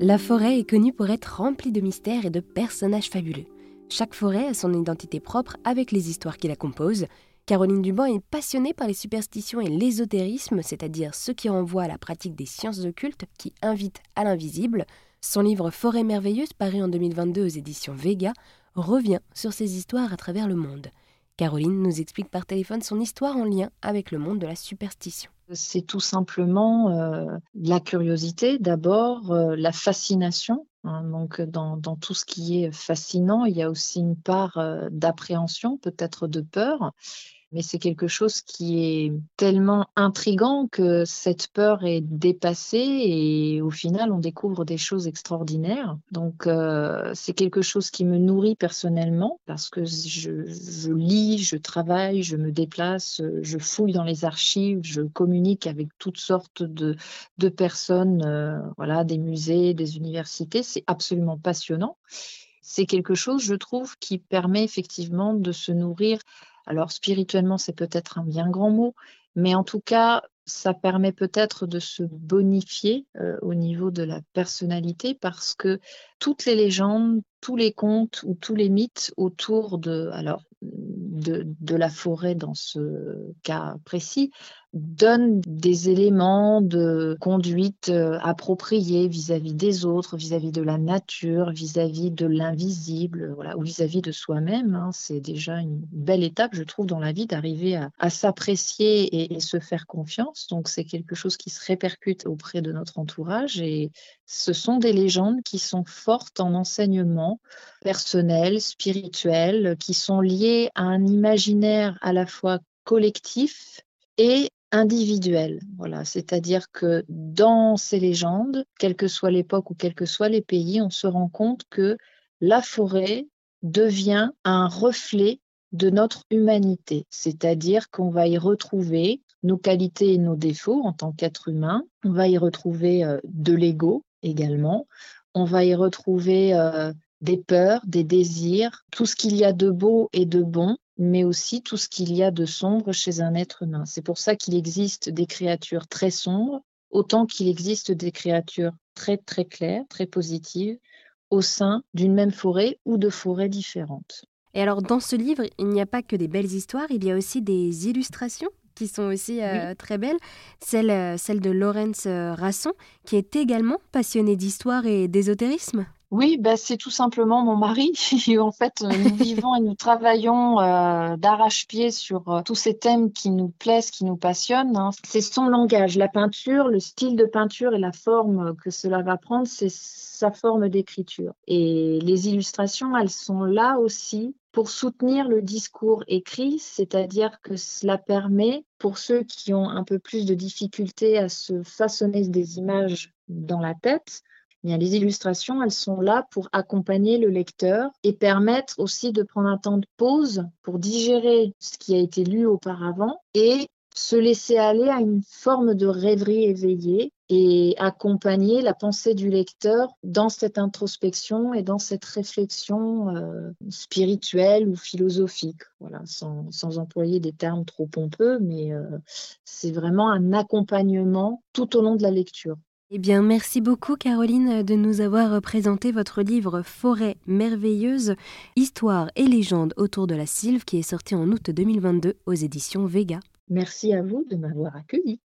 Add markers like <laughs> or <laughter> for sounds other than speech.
La forêt est connue pour être remplie de mystères et de personnages fabuleux. Chaque forêt a son identité propre avec les histoires qui la composent. Caroline Duban est passionnée par les superstitions et l'ésotérisme, c'est-à-dire ce qui renvoie à la pratique des sciences occultes qui invitent à l'invisible. Son livre Forêt merveilleuse, paru en 2022 aux éditions Vega, revient sur ces histoires à travers le monde. Caroline nous explique par téléphone son histoire en lien avec le monde de la superstition. C'est tout simplement euh, la curiosité d'abord, euh, la fascination. Hein. donc dans, tout ce qui est fascinant, il y a aussi une part euh, d'appréhension, peut-être de peur mais c'est quelque chose qui est tellement intrigant que cette peur est dépassée et au final on découvre des choses extraordinaires. Donc euh, c'est quelque chose qui me nourrit personnellement parce que je, lis, je travaille, je me déplace, je fouille dans les archives, je communique avec toutes sortes de, de personnes, euh, voilà, des musées, des universités. C'est absolument passionnant. C'est quelque chose, je trouve, qui permet effectivement de se nourrir alors spirituellement, c'est peut-être un bien grand mot, mais en tout cas, ça permet peut-être de se bonifier euh, au niveau de la personnalité parce que toutes les légendes, tous les contes ou tous les mythes autour de, la forêt dans ce cas précis donnent des éléments de conduite euh, appropriés vis-à-vis des autres, vis-à-vis de la nature, vis-à-vis de l'invisible, voilà, ou vis-à-vis de soi-même. Hein. C'est déjà une belle étape, je trouve, dans la vie d'arriver à, s'apprécier et, et, se faire confiance. Donc c'est quelque chose qui se répercute auprès de notre entourage et ce sont des légendes qui sont fortes en enseignement personnel, spirituel, qui sont liées à un imaginaire à la fois collectif et individuel. Voilà, c'est-à-dire que dans ces légendes, quelle que soit l'époque ou quels que soient les pays, on se rend compte que la forêt devient un reflet de notre humanité, c'est-à-dire qu'on va y retrouver nos qualités et nos défauts en tant qu'être humain, on va y retrouver euh, de l'ego également, on va y retrouver euh, des peurs, des désirs, tout ce qu'il y a de beau et de bon, mais aussi tout ce qu'il y a de sombre chez un être humain. C'est pour ça qu'il existe des créatures très sombres, autant qu'il existe des créatures très très claires, très positives, au sein d'une même forêt ou de forêts différentes. Et alors dans ce livre, il n'y a pas que des belles histoires, il y a aussi des illustrations qui sont aussi euh, très belles. Celle, euh, celle de Laurence euh, Rasson, qui est également passionnée d'histoire et d'ésotérisme. Oui, bah, c'est tout simplement mon mari. <laughs> en fait, euh, nous vivons et nous travaillons euh, d'arrache-pied sur euh, tous ces thèmes qui nous plaisent, qui nous passionnent. Hein. C'est son langage, la peinture, le style de peinture et la forme que cela va prendre, c'est sa forme d'écriture. Et les illustrations, elles sont là aussi pour soutenir le discours écrit, c'est-à-dire que cela permet, pour ceux qui ont un peu plus de difficultés à se façonner des images dans la tête, les illustrations, elles sont là pour accompagner le lecteur et permettre aussi de prendre un temps de pause pour digérer ce qui a été lu auparavant et se laisser aller à une forme de rêverie éveillée et accompagner la pensée du lecteur dans cette introspection et dans cette réflexion euh, spirituelle ou philosophique, voilà, sans, sans, employer des termes trop pompeux, mais euh, c'est vraiment un accompagnement tout au long de la lecture. Eh bien, merci beaucoup Caroline de nous avoir présenté votre livre Forêt merveilleuse, histoire et légende autour de la sylve qui est sorti en août 2022 aux éditions Vega. Merci à vous de m'avoir accueilli.